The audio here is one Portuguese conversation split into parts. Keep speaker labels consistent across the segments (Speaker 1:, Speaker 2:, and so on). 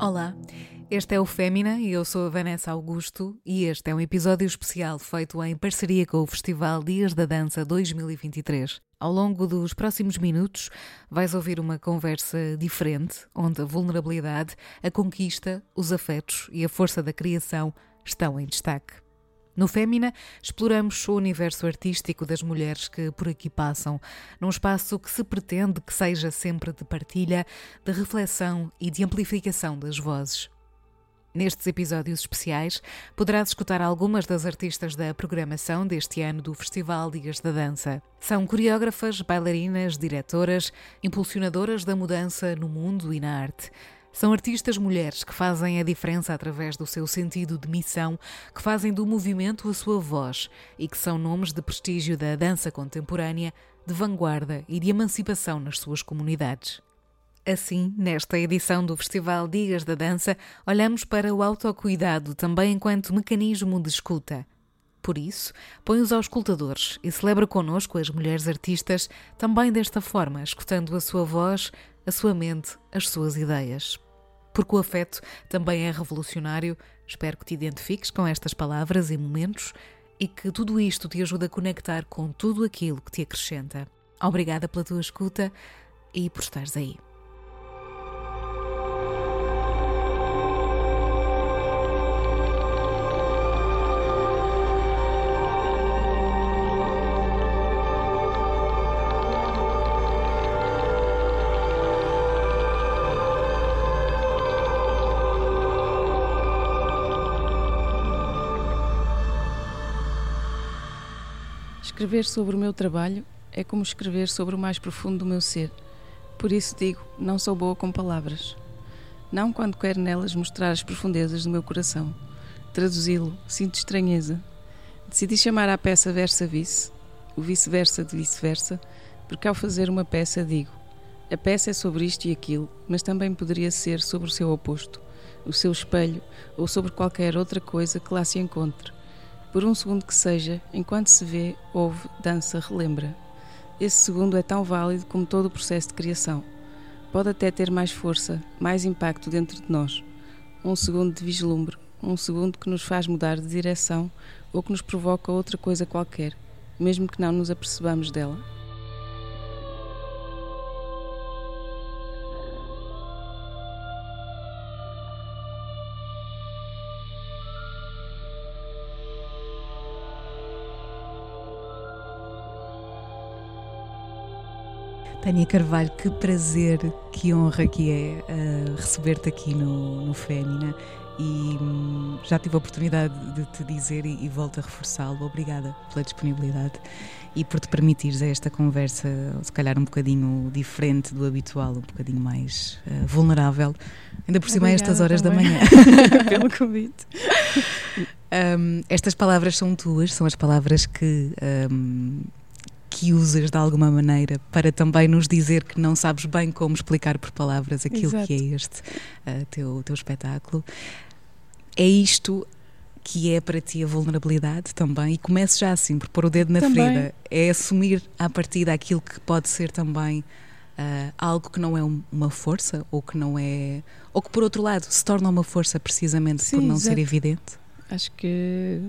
Speaker 1: Olá, este é o Fémina e eu sou a Vanessa Augusto e este é um episódio especial feito em parceria com o Festival Dias da Dança 2023. Ao longo dos próximos minutos vais ouvir uma conversa diferente, onde a vulnerabilidade, a conquista, os afetos e a força da criação estão em destaque. No Fémina, exploramos o universo artístico das mulheres que por aqui passam, num espaço que se pretende que seja sempre de partilha, de reflexão e de amplificação das vozes. Nestes episódios especiais, poderás escutar algumas das artistas da programação deste ano do Festival Dias da Dança. São coreógrafas, bailarinas, diretoras, impulsionadoras da mudança no mundo e na arte. São artistas mulheres que fazem a diferença através do seu sentido de missão, que fazem do movimento a sua voz e que são nomes de prestígio da dança contemporânea, de vanguarda e de emancipação nas suas comunidades. Assim, nesta edição do Festival Dias da Dança, olhamos para o autocuidado também enquanto mecanismo de escuta. Por isso, põe-os aos escutadores e celebra connosco as mulheres artistas também desta forma, escutando a sua voz, a sua mente, as suas ideias. Porque o afeto também é revolucionário, espero que te identifiques com estas palavras e momentos e que tudo isto te ajude a conectar com tudo aquilo que te acrescenta. Obrigada pela tua escuta e por estares aí.
Speaker 2: Escrever sobre o meu trabalho é como escrever sobre o mais profundo do meu ser. Por isso digo, não sou boa com palavras. Não quando quero nelas mostrar as profundezas do meu coração. Traduzi-lo, sinto estranheza. Decidi chamar à peça versa-vice, o vice-versa de vice-versa, porque ao fazer uma peça digo: a peça é sobre isto e aquilo, mas também poderia ser sobre o seu oposto, o seu espelho ou sobre qualquer outra coisa que lá se encontre por um segundo que seja, enquanto se vê, ouve, dança, relembra. Esse segundo é tão válido como todo o processo de criação. Pode até ter mais força, mais impacto dentro de nós. Um segundo de vislumbre, um segundo que nos faz mudar de direção ou que nos provoca outra coisa qualquer, mesmo que não nos apercebamos dela.
Speaker 1: Tânia Carvalho, que prazer, que honra que é uh, receber-te aqui no, no Fémina e hum, já tive a oportunidade de te dizer e, e volto a reforçá-lo. Obrigada pela disponibilidade e por te permitires esta conversa, se calhar um bocadinho diferente do habitual, um bocadinho mais uh, vulnerável, ainda por cima a estas horas
Speaker 2: também.
Speaker 1: da manhã.
Speaker 2: Pelo convite.
Speaker 1: Um, estas palavras são tuas, são as palavras que um, que usas de alguma maneira para também nos dizer que não sabes bem como explicar por palavras aquilo
Speaker 2: Exato.
Speaker 1: que é este uh, teu, teu espetáculo. É isto que é para ti a vulnerabilidade também, e comece já assim, por pôr o dedo na
Speaker 2: Também.
Speaker 1: ferida, é assumir à partida aquilo que pode ser também uh, algo que não é um- uma força, ou que não é. ou que por outro lado se torna uma força precisamente por
Speaker 2: Sim,
Speaker 1: não ser evidente.
Speaker 2: Acho que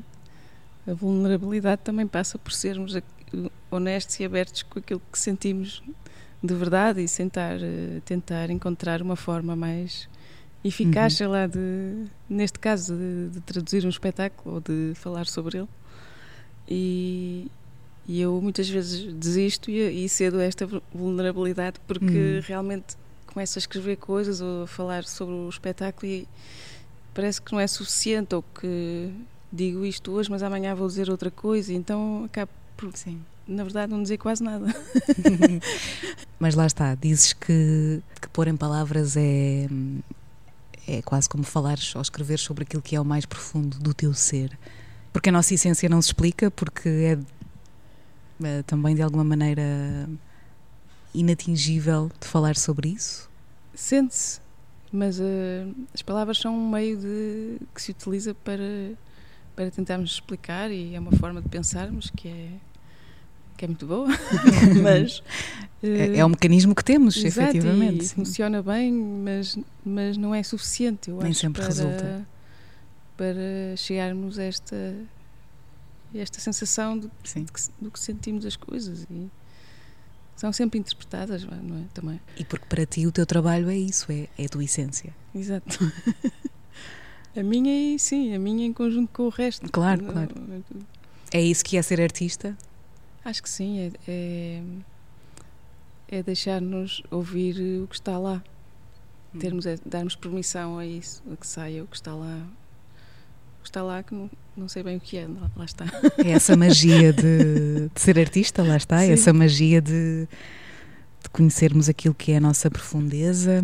Speaker 2: a vulnerabilidade também passa por sermos a- honestos e abertos com aquilo que sentimos de verdade e tentar, eh, tentar encontrar uma forma mais eficaz,
Speaker 1: Uhum.
Speaker 2: sei lá, de, neste caso, de, de traduzir um espetáculo ou de falar sobre ele. E, e eu muitas vezes desisto e, e cedo a esta vulnerabilidade porque
Speaker 1: Uhum.
Speaker 2: realmente começo a escrever coisas ou a falar sobre o espetáculo e parece que não é suficiente ou que digo isto hoje, mas amanhã vou dizer outra coisa, então acabo por,
Speaker 1: Sim.
Speaker 2: na verdade, não dizer quase nada.
Speaker 1: Mas lá está, dizes que, que pôr em palavras é, é quase como falares ou escrever sobre aquilo que é o mais profundo do teu ser. Porque a nossa essência não se explica, porque é, é também de alguma maneira inatingível de falar sobre isso.
Speaker 2: Sente-se, mas eh, as palavras são um meio de, que se utiliza para, para tentarmos explicar e é uma forma de pensarmos que é, que é muito boa, mas.
Speaker 1: É, é o mecanismo que temos,
Speaker 2: Exato,
Speaker 1: efetivamente.
Speaker 2: Funciona bem, mas, mas não é suficiente, eu
Speaker 1: Nem
Speaker 2: acho,
Speaker 1: sempre
Speaker 2: para,
Speaker 1: resulta.
Speaker 2: para chegarmos a esta, esta sensação de que, do que sentimos as coisas. E são sempre interpretadas, vá, não é? Também.
Speaker 1: E porque para ti o teu trabalho é isso, é, é a tua essência.
Speaker 2: Exato. a minha, e sim, a minha em conjunto com o resto.
Speaker 1: Claro,
Speaker 2: Não,
Speaker 1: claro. É isso que é ser artista?
Speaker 2: Acho que sim, é, é, é deixar-nos ouvir o que está lá, termos, é, darmos permissão a isso, a que saia o que está lá. O que está lá que não, não sei bem o que é, lá, lá está.
Speaker 1: É essa magia de, de ser artista, lá está,
Speaker 2: Sim.
Speaker 1: essa magia de, de conhecermos aquilo que é a nossa profundeza.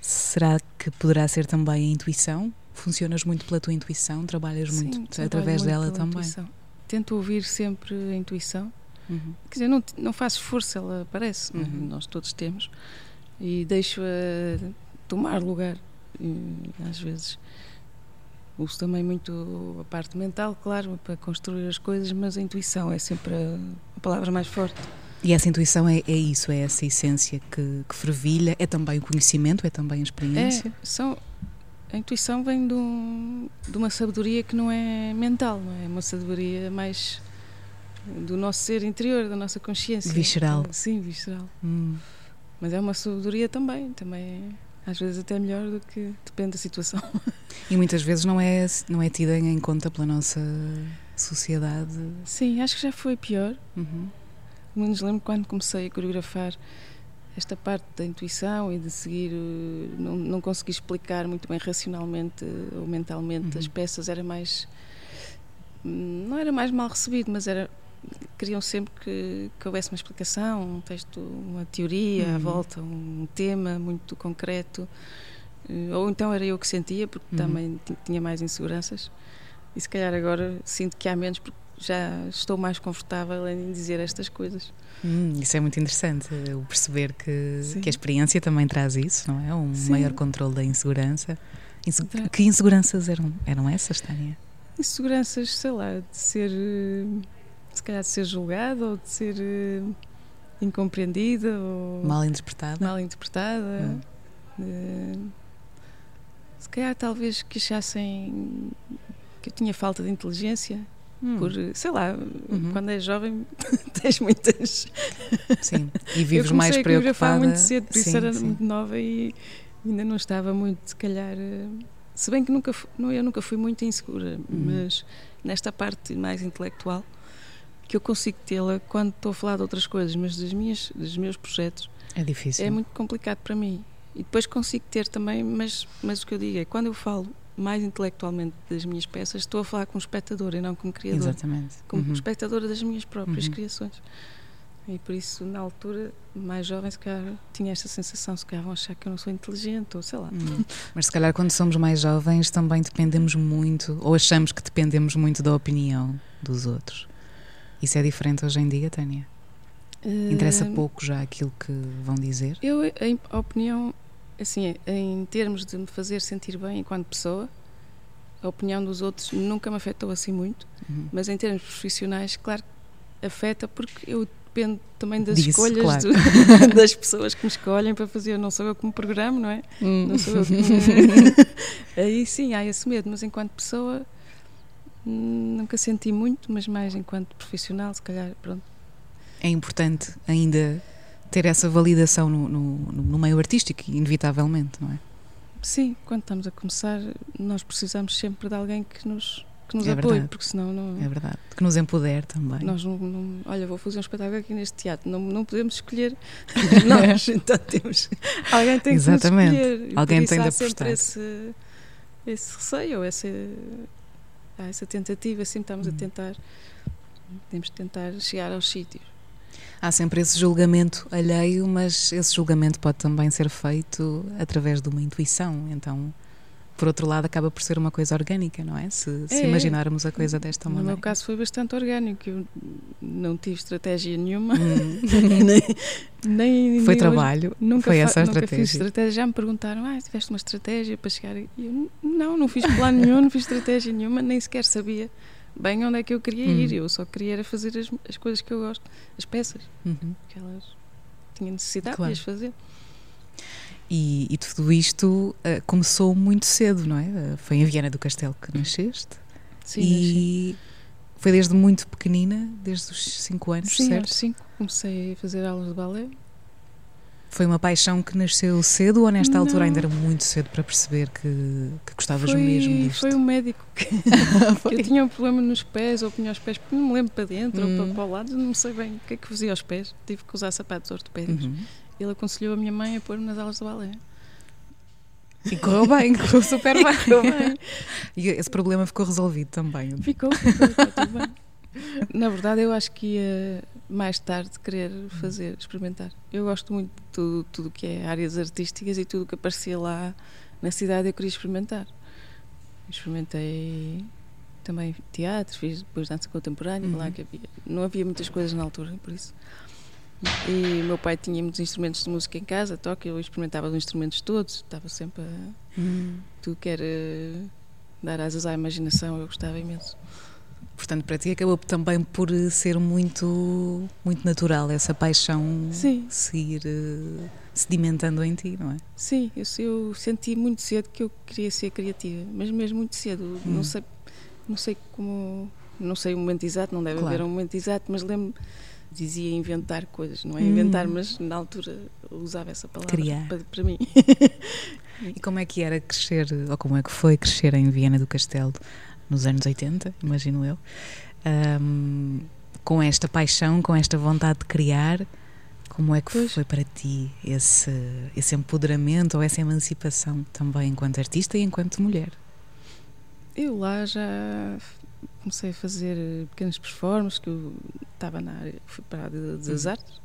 Speaker 1: Será que poderá ser também a intuição? Funcionas muito pela tua intuição, trabalhas
Speaker 2: Sim,
Speaker 1: muito através
Speaker 2: muito
Speaker 1: dela também.
Speaker 2: intuição. Tento ouvir sempre a intuição.
Speaker 1: Uhum.
Speaker 2: Quer dizer, não, não faço esforço, ela aparece, é?
Speaker 1: Uhum.
Speaker 2: nós todos temos. E deixo-a tomar lugar. Às vezes uso também muito a parte mental, claro, para construir as coisas, mas a intuição é sempre a, a palavra mais forte.
Speaker 1: E essa intuição é, é isso, é essa essência que, que fervilha, é também o conhecimento, é também a experiência.
Speaker 2: É, são, a intuição vem de, um- de uma sabedoria que não é mental, não é? É uma sabedoria mais do nosso ser interior, da nossa consciência.
Speaker 1: Visceral.
Speaker 2: Sim, visceral.
Speaker 1: Hum.
Speaker 2: Mas é uma sabedoria também, também é, às vezes até melhor do que depende da situação.
Speaker 1: E muitas vezes não é, não é tida em conta pela nossa sociedade.
Speaker 2: Sim, acho que já foi pior.
Speaker 1: Uhum.
Speaker 2: Menos lembro quando comecei a coreografar esta parte da intuição e de seguir, eh, não, não consegui explicar muito bem racionalmente ou mentalmente
Speaker 1: Uhum.
Speaker 2: as peças, era mais. Não era mais mal recebido, mas era. Queriam sempre que, que houvesse uma explicação, um texto, uma teoria à
Speaker 1: Uhum.
Speaker 2: volta, um tema muito concreto. Eh, Ou então era eu que sentia, porque
Speaker 1: Uhum.
Speaker 2: também ti- tinha mais inseguranças. E se calhar agora sinto que há menos, porque já estou mais confortável em dizer estas coisas.
Speaker 1: Hum, isso é muito interessante, o perceber que,
Speaker 2: Sim.
Speaker 1: que a experiência também traz isso, não é? Um
Speaker 2: Sim.
Speaker 1: maior controle da insegurança. Inse-
Speaker 2: Tra-
Speaker 1: Que inseguranças eram, eram essas, Tânia?
Speaker 2: Inseguranças, sei lá, de ser. eh, Se calhar de ser julgada ou de ser eh, incompreendida ou
Speaker 1: Mal interpretada?
Speaker 2: mal interpretada.
Speaker 1: Hum.
Speaker 2: Eh, Se calhar talvez que achassem que eu tinha falta de inteligência.
Speaker 1: Hum,
Speaker 2: Por, sei lá,
Speaker 1: Uhum.
Speaker 2: quando és jovem tens muitas.
Speaker 1: Sim, e vives
Speaker 2: eu
Speaker 1: mais
Speaker 2: comecei a
Speaker 1: preocupada.
Speaker 2: muito cedo, por isso
Speaker 1: Sim,
Speaker 2: era
Speaker 1: sim.
Speaker 2: muito nova e ainda não estava muito, se calhar. eh, Se bem que nunca, não, eu nunca fui muito insegura,
Speaker 1: Uhum.
Speaker 2: mas nesta parte mais intelectual, que eu consigo tê-la quando estou a falar de outras coisas, mas das minhas, dos meus projetos,
Speaker 1: É difícil.
Speaker 2: é muito complicado para mim. E depois consigo ter também, mas, mas o que eu digo é quando eu falo mais intelectualmente das minhas peças, estou a falar como espectadora e não como criadora
Speaker 1: Exatamente.
Speaker 2: como
Speaker 1: Uhum.
Speaker 2: espectadora das minhas próprias
Speaker 1: Uhum.
Speaker 2: criações. E por isso, na altura, mais jovem, se calhar tinha esta sensação, se calhar vão achar que eu não sou inteligente, ou sei lá.
Speaker 1: Hum. Mas se calhar quando somos mais jovens também dependemos muito, ou achamos que dependemos muito da opinião dos outros. Isso é diferente hoje em dia, Tânia? Interessa
Speaker 2: Eh,
Speaker 1: pouco já aquilo que vão dizer?
Speaker 2: Eu, em- a opinião, assim, em termos de me fazer sentir bem enquanto pessoa, a opinião dos outros nunca me afetou assim muito,
Speaker 1: Uhum.
Speaker 2: mas em termos profissionais, claro afeta, porque eu dependo também das
Speaker 1: Disso,
Speaker 2: escolhas
Speaker 1: claro.
Speaker 2: do- das pessoas que me escolhem para fazer. Não sou eu que me programo, não é? Não sou eu que me... Aí sim, há esse medo, mas enquanto pessoa hum, nunca senti muito, mas mais enquanto profissional, se calhar, pronto.
Speaker 1: É importante ainda ter essa validação no, no, no meio artístico, inevitavelmente, não é?
Speaker 2: Sim, quando estamos a começar, nós precisamos sempre de alguém que nos, que nos
Speaker 1: É
Speaker 2: apoie,
Speaker 1: verdade.
Speaker 2: porque senão não.
Speaker 1: É verdade. Que nos empodere também.
Speaker 2: Nós não, não- Olha, vou fazer um espetáculo aqui neste teatro, não, não podemos escolher nós, então temos. Alguém tem
Speaker 1: Exatamente.
Speaker 2: que escolher.
Speaker 1: Alguém tem de apostar.
Speaker 2: esse, esse receio, ou essa, essa tentativa, sempre estamos
Speaker 1: Hum.
Speaker 2: a tentar. Temos de tentar chegar aos sítios.
Speaker 1: Há sempre esse julgamento alheio, mas esse julgamento pode também ser feito através de uma intuição. Então, por outro lado, acaba por ser uma coisa orgânica, não é? Se, se
Speaker 2: É,
Speaker 1: imaginarmos a coisa desta
Speaker 2: No
Speaker 1: maneira.
Speaker 2: meu caso foi bastante orgânico, eu não tive estratégia nenhuma,
Speaker 1: Hum.
Speaker 2: nem, nem
Speaker 1: Foi trabalho,
Speaker 2: nunca
Speaker 1: foi essa a
Speaker 2: nunca
Speaker 1: estratégia.
Speaker 2: fiz estratégia. Já me perguntaram, ah, tiveste uma estratégia para chegar? E eu, não, não fiz plano nenhum, não fiz estratégia nenhuma, nem sequer sabia bem onde é que eu queria ir. Eu só queria era fazer as, as coisas que eu gosto, as peças
Speaker 1: Uhum.
Speaker 2: que elas tinham necessidade
Speaker 1: Claro.
Speaker 2: de as fazer.
Speaker 1: E, e tudo isto eh, começou muito cedo, não é? Eh, foi em Viana do Castelo que nasceste.
Speaker 2: Sim,
Speaker 1: e foi desde muito pequenina, desde os 5 anos,
Speaker 2: Sim,
Speaker 1: certo?
Speaker 2: cinco comecei a fazer aulas de balé.
Speaker 1: Foi uma paixão que nasceu cedo ou nesta altura
Speaker 2: Não.
Speaker 1: ainda era muito cedo para perceber que, que gostavas
Speaker 2: Foi,
Speaker 1: mesmo disto?
Speaker 2: foi um médico que, que eu tinha um problema nos pés, ou punha os pés, não me lembro para dentro
Speaker 1: Hum.
Speaker 2: ou para, para o lado, não sei bem o que é que fazia aos pés. Tive que usar sapatos ortopédicos.
Speaker 1: Uhum.
Speaker 2: Ele aconselhou a minha mãe a pôr-me nas aulas de balé.
Speaker 1: E correu bem, correu super bem.
Speaker 2: Ficou bem.
Speaker 1: E esse problema ficou resolvido também.
Speaker 2: Ficou, ficou, está tudo bem. Na verdade, eu acho que ia mais tarde querer fazer, experimentar. Eu gosto muito de tudo, tudo que é áreas artísticas e tudo que aparecia lá na cidade eu queria experimentar. Experimentei também teatro, fiz depois dança contemporânea,
Speaker 1: Uhum.
Speaker 2: lá que havia. Não havia muitas coisas na altura, por isso. E meu pai tinha muitos instrumentos de música em casa, toque, eu experimentava os instrumentos todos, estava sempre a
Speaker 1: Hum.
Speaker 2: tudo que era dar asas à imaginação, eu gostava imenso.
Speaker 1: Portanto, para ti acabou também por eh, ser muito, muito natural essa paixão
Speaker 2: Sim.
Speaker 1: se ir eh, sedimentando em ti, não é?
Speaker 2: Sim, eu, eu senti muito cedo que eu queria ser criativa, mas mesmo muito cedo.
Speaker 1: Hum.
Speaker 2: Não sei, não sei como, não sei o momento exato, não deve
Speaker 1: Claro.
Speaker 2: haver um momento exato, mas lembro dizia inventar coisas, não é
Speaker 1: Hum.
Speaker 2: inventar, mas na altura usava essa palavra
Speaker 1: Criar.
Speaker 2: para, para mim.
Speaker 1: E como é que era crescer, ou como é que foi crescer em Viena do Castelo nos anos 80, imagino eu, ahm, com esta paixão, com esta vontade de criar, como é que
Speaker 2: Pois.
Speaker 1: foi para ti esse, esse empoderamento ou essa emancipação também enquanto artista e enquanto mulher?
Speaker 2: Eu lá já comecei a fazer pequenas performances, que eu estava na área, fui para a área das
Speaker 1: Uhum.
Speaker 2: artes.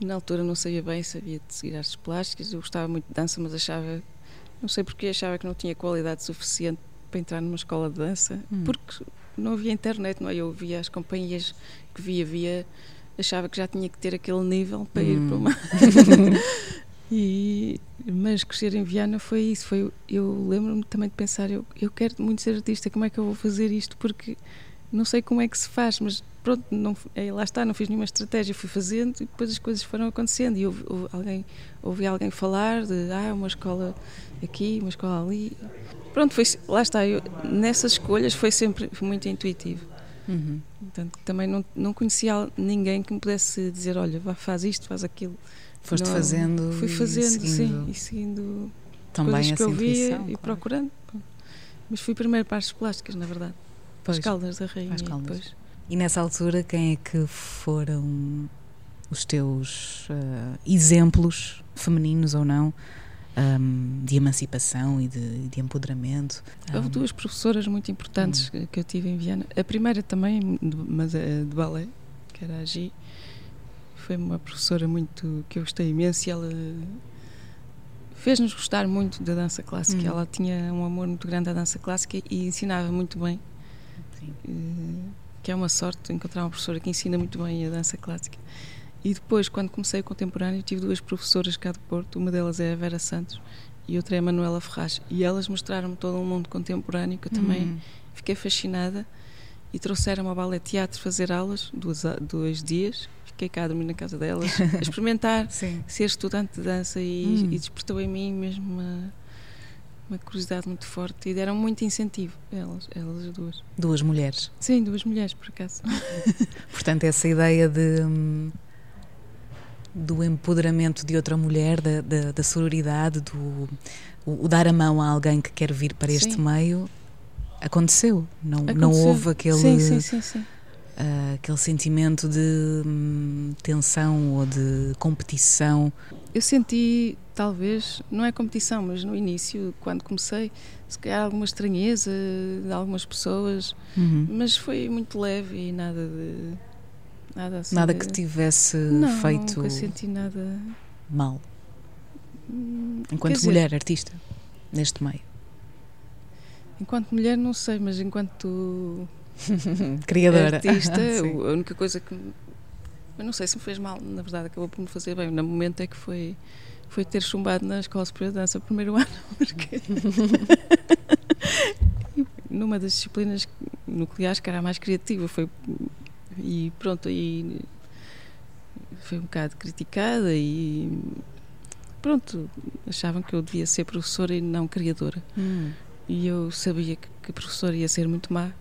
Speaker 2: E na altura não sabia bem, sabia de seguir artes plásticas. Eu gostava muito de dança, mas achava, não sei porque, achava que não tinha qualidade suficiente para entrar numa escola de dança,
Speaker 1: Hum.
Speaker 2: porque não havia internet, não é? Eu via as companhias que via, via, achava que já tinha que ter aquele nível para ir
Speaker 1: Hum.
Speaker 2: para uma. E, mas crescer em Viana foi isso. Foi, eu lembro-me também de pensar: eu, eu quero muito ser artista, como é que eu vou fazer isto? Porque não sei como é que se faz, mas pronto, não, é, lá está, não fiz nenhuma estratégia, fui fazendo e depois as coisas foram acontecendo. E ouvi, ouvi alguém, ouvi alguém falar de ah, uma escola aqui, uma escola ali. Pronto, foi, lá está, eu, nessas escolhas foi sempre muito intuitivo.
Speaker 1: Uhum.
Speaker 2: Portanto, também não, não conhecia ninguém que me pudesse dizer: olha, vá, faz isto, faz aquilo.
Speaker 1: Foste
Speaker 2: Não,
Speaker 1: fazendo
Speaker 2: Fui
Speaker 1: e
Speaker 2: fazendo,
Speaker 1: seguindo
Speaker 2: sim, e seguindo
Speaker 1: também
Speaker 2: coisas que eu via
Speaker 1: intuição,
Speaker 2: e
Speaker 1: claro.
Speaker 2: procurando. Mas fui primeiro para as plásticas, na verdade.
Speaker 1: Pois.
Speaker 2: As Caldas da Rainha.
Speaker 1: As Caldas. E nessa altura, quem é que foram os teus eh, exemplos, femininos ou não, ahm, de emancipação e de, de empoderamento?
Speaker 2: Houve duas professoras muito
Speaker 1: Hum.
Speaker 2: importantes que- que eu tive em Viana. A primeira também, mas é de balé, que era a Gi. Foi uma professora muito que eu gostei imenso e ela fez-nos gostar muito da dança clássica.
Speaker 1: Hum.
Speaker 2: Ela tinha um amor muito grande à dança clássica e ensinava muito bem.
Speaker 1: Sim.
Speaker 2: Eh, que é uma sorte encontrar uma professora que ensina muito bem a dança clássica. E depois, quando comecei o contemporâneo, tive duas professoras cá do Porto, uma delas é a Vera Santos e outra é a Manuela Ferraz. E elas mostraram-me todo um mundo contemporâneo que eu também
Speaker 1: Hum.
Speaker 2: fiquei fascinada e trouxeram-me ao ballet teatro fazer aulas, a- dois dias. Fiquei cá a dormir na casa delas, a experimentar ser estudante de dança e,
Speaker 1: Hum.
Speaker 2: e despertou em mim mesmo uma, uma curiosidade muito forte e deram muito incentivo, elas, elas as duas.
Speaker 1: Duas mulheres.
Speaker 2: Sim, duas mulheres, por acaso.
Speaker 1: Portanto, essa ideia de, hum, do empoderamento de outra mulher, da, da, da sororidade, do o, o dar a mão a alguém que quer vir para este
Speaker 2: Sim.
Speaker 1: meio, aconteceu. Não, não
Speaker 2: Aconteceu.
Speaker 1: houve aquele,
Speaker 2: Sim, sim,
Speaker 1: ah, aquele sentimento de hum, tensão ou de competição.
Speaker 2: Eu senti, talvez, não é competição, mas no início, quando comecei, se calhar alguma estranheza de algumas pessoas,
Speaker 1: Uhum.
Speaker 2: mas foi muito leve e nada de. Nada assim.
Speaker 1: Nada que tivesse
Speaker 2: não,
Speaker 1: feito
Speaker 2: Nunca senti nada.
Speaker 1: mal,
Speaker 2: Hum,
Speaker 1: enquanto
Speaker 2: dizer,
Speaker 1: mulher artista, neste meio.
Speaker 2: Enquanto mulher, não sei, mas enquanto
Speaker 1: Criadora.
Speaker 2: artista, a única coisa que. Eu não sei se me fez mal, na verdade, acabou por me fazer bem. No momento é que foi, foi ter chumbado na Escola Superior de Dança primeiro ano, porque. numa das disciplinas nucleares, que era a mais criativa. Foi, e pronto, aí foi um bocado criticada e pronto, achavam que eu devia ser professora e não criadora.
Speaker 1: Hum.
Speaker 2: E eu sabia que, que professora ia ser muito má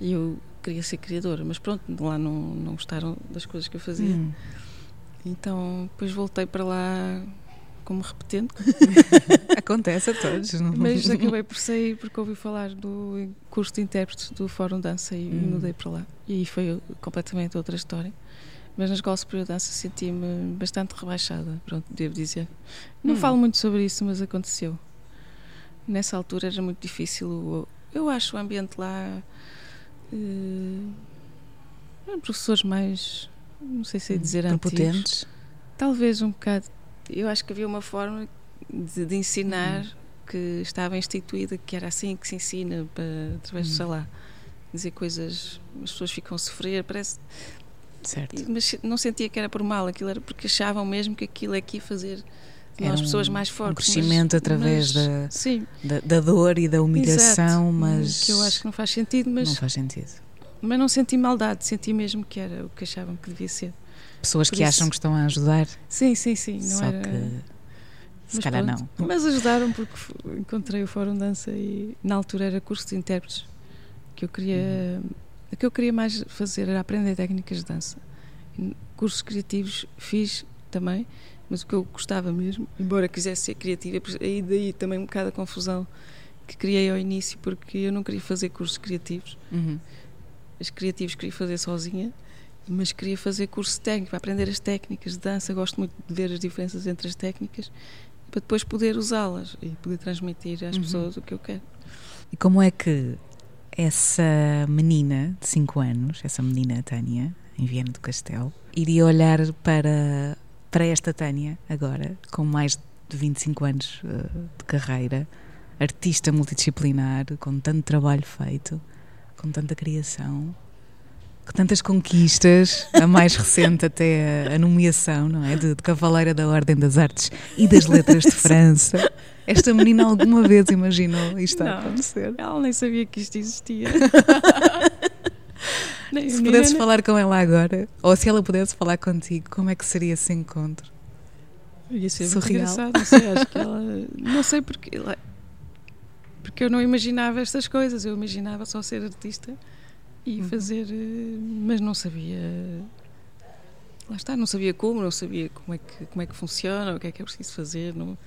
Speaker 2: e eu queria ser criadora, mas pronto, lá não, não gostaram das coisas que eu fazia.
Speaker 1: Hum.
Speaker 2: Então depois voltei para lá como repetente,
Speaker 1: Acontece a todos. não?
Speaker 2: mas acabei por sair porque ouvi falar do curso de intérpretes do Fórum Dança e
Speaker 1: Hum.
Speaker 2: mudei para lá. E foi completamente outra história. Mas na Escola Superior de Dança senti-me bastante rebaixada, pronto, devo dizer. Não
Speaker 1: Hum.
Speaker 2: falo muito sobre isso, mas aconteceu. Nessa altura era muito difícil. o- Eu acho o ambiente lá. eram professores mais. Não sei se é dizer antigos.
Speaker 1: Prepotentes.
Speaker 2: Talvez um bocado. Eu acho que havia uma forma de, de ensinar
Speaker 1: Uhum.
Speaker 2: que estava instituída, que era assim que se ensina para, através do
Speaker 1: Uhum.
Speaker 2: salá. Dizer coisas, as pessoas ficam a sofrer, parece.
Speaker 1: Certo.
Speaker 2: Mas não sentia que era por mal, aquilo era porque achavam mesmo que aquilo é que ia fazer
Speaker 1: Era
Speaker 2: nós
Speaker 1: um-
Speaker 2: pessoas mais
Speaker 1: um
Speaker 2: fortes.
Speaker 1: crescimento através
Speaker 2: mas,
Speaker 1: da- Da, da dor e da humilhação,
Speaker 2: exato,
Speaker 1: mas.
Speaker 2: Que eu acho que não faz sentido, mas
Speaker 1: não, faz sentido.
Speaker 2: mas não senti maldade, senti mesmo que era o que achavam que devia ser.
Speaker 1: Pessoas
Speaker 2: Por
Speaker 1: que
Speaker 2: isso-
Speaker 1: acham que estão a ajudar,
Speaker 2: Sim, sim, sim. Não
Speaker 1: só
Speaker 2: era...
Speaker 1: que. Se
Speaker 2: Mas
Speaker 1: calhar
Speaker 2: pronto.
Speaker 1: não.
Speaker 2: Mas ajudaram porque encontrei o Fórum Dança e na altura era curso de intérpretes que eu queria o que eu queria mais fazer era aprender técnicas de dança. Cursos criativos fiz também, mas o que eu gostava mesmo, embora quisesse ser criativa, aí daí também um bocado a confusão que criei ao início porque eu não queria fazer cursos criativos.
Speaker 1: Uhum.
Speaker 2: Os criativos queria fazer sozinha, mas queria fazer curso técnico, para aprender as técnicas de dança. Gosto muito de ver as diferenças entre as técnicas para depois poder usá-las e poder transmitir às
Speaker 1: Uhum.
Speaker 2: pessoas o que eu quero.
Speaker 1: E como é que essa menina de 5 anos, essa menina Tânia, em Viana do Castelo, iria olhar para, para esta Tânia agora, com mais de 25 anos eh, de carreira, artista multidisciplinar, com tanto trabalho feito, com tanta criação, com tantas conquistas, a mais recente até a, a nomeação, não é? De, de Cavaleira da Ordem das Artes e das Letras de França. Esta menina alguma vez imaginou isto a
Speaker 2: Não.
Speaker 1: acontecer?
Speaker 2: Ela nem sabia que isto existia. Nem a
Speaker 1: Se pudesses falar com ela agora, ou se ela pudesse falar contigo, como é que seria esse encontro?
Speaker 2: Ia ser muito
Speaker 1: Surreal.
Speaker 2: engraçado, não sei, acho que ela. Não sei porque. Porque eu não imaginava estas coisas, eu imaginava só ser artista e
Speaker 1: Uhum.
Speaker 2: fazer. eh, Mas não sabia. Lá está, não sabia como, não sabia como é que, como é que funciona, o que é que é preciso fazer. Não,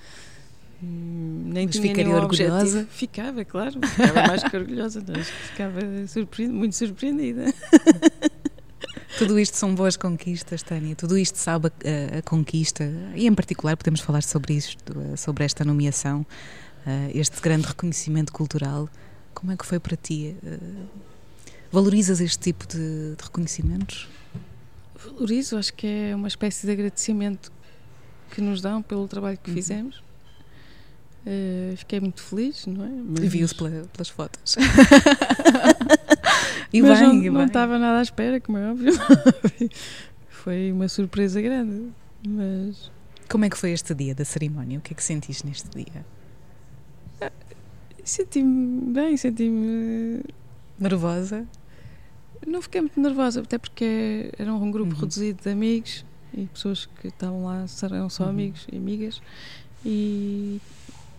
Speaker 2: hum, nem
Speaker 1: Mas ficaria orgulhosa?
Speaker 2: objetivo. Ficava, claro, ficava mais que orgulhosa, mas ficava surpre- muito surpreendida.
Speaker 1: Tudo isto são boas conquistas, Tânia. Tudo isto sabe a, a- a conquista. E em particular podemos falar sobre isto, eh, sobre esta nomeação, eh, este grande reconhecimento cultural. Como é que foi para ti? Valorizas este tipo de, de reconhecimentos?
Speaker 2: Valorizo, acho que é uma espécie de agradecimento que nos dão pelo trabalho que
Speaker 1: Uhum.
Speaker 2: fizemos. Eh, fiquei muito feliz, não é? Mas-
Speaker 1: Vi-os pela- pelas fotos. e
Speaker 2: mas
Speaker 1: bem,
Speaker 2: não,
Speaker 1: e
Speaker 2: não estava nada à espera, como é óbvio. Foi uma surpresa grande, mas
Speaker 1: Como é que foi este dia da cerimónia? O que é que sentiste neste dia?
Speaker 2: senti-me bem, senti-me.
Speaker 1: Nervosa?
Speaker 2: Não fiquei muito nervosa, até porque era um grupo
Speaker 1: Uhum.
Speaker 2: reduzido de amigos e pessoas que estavam lá eram só
Speaker 1: Uhum.
Speaker 2: amigos e amigas. E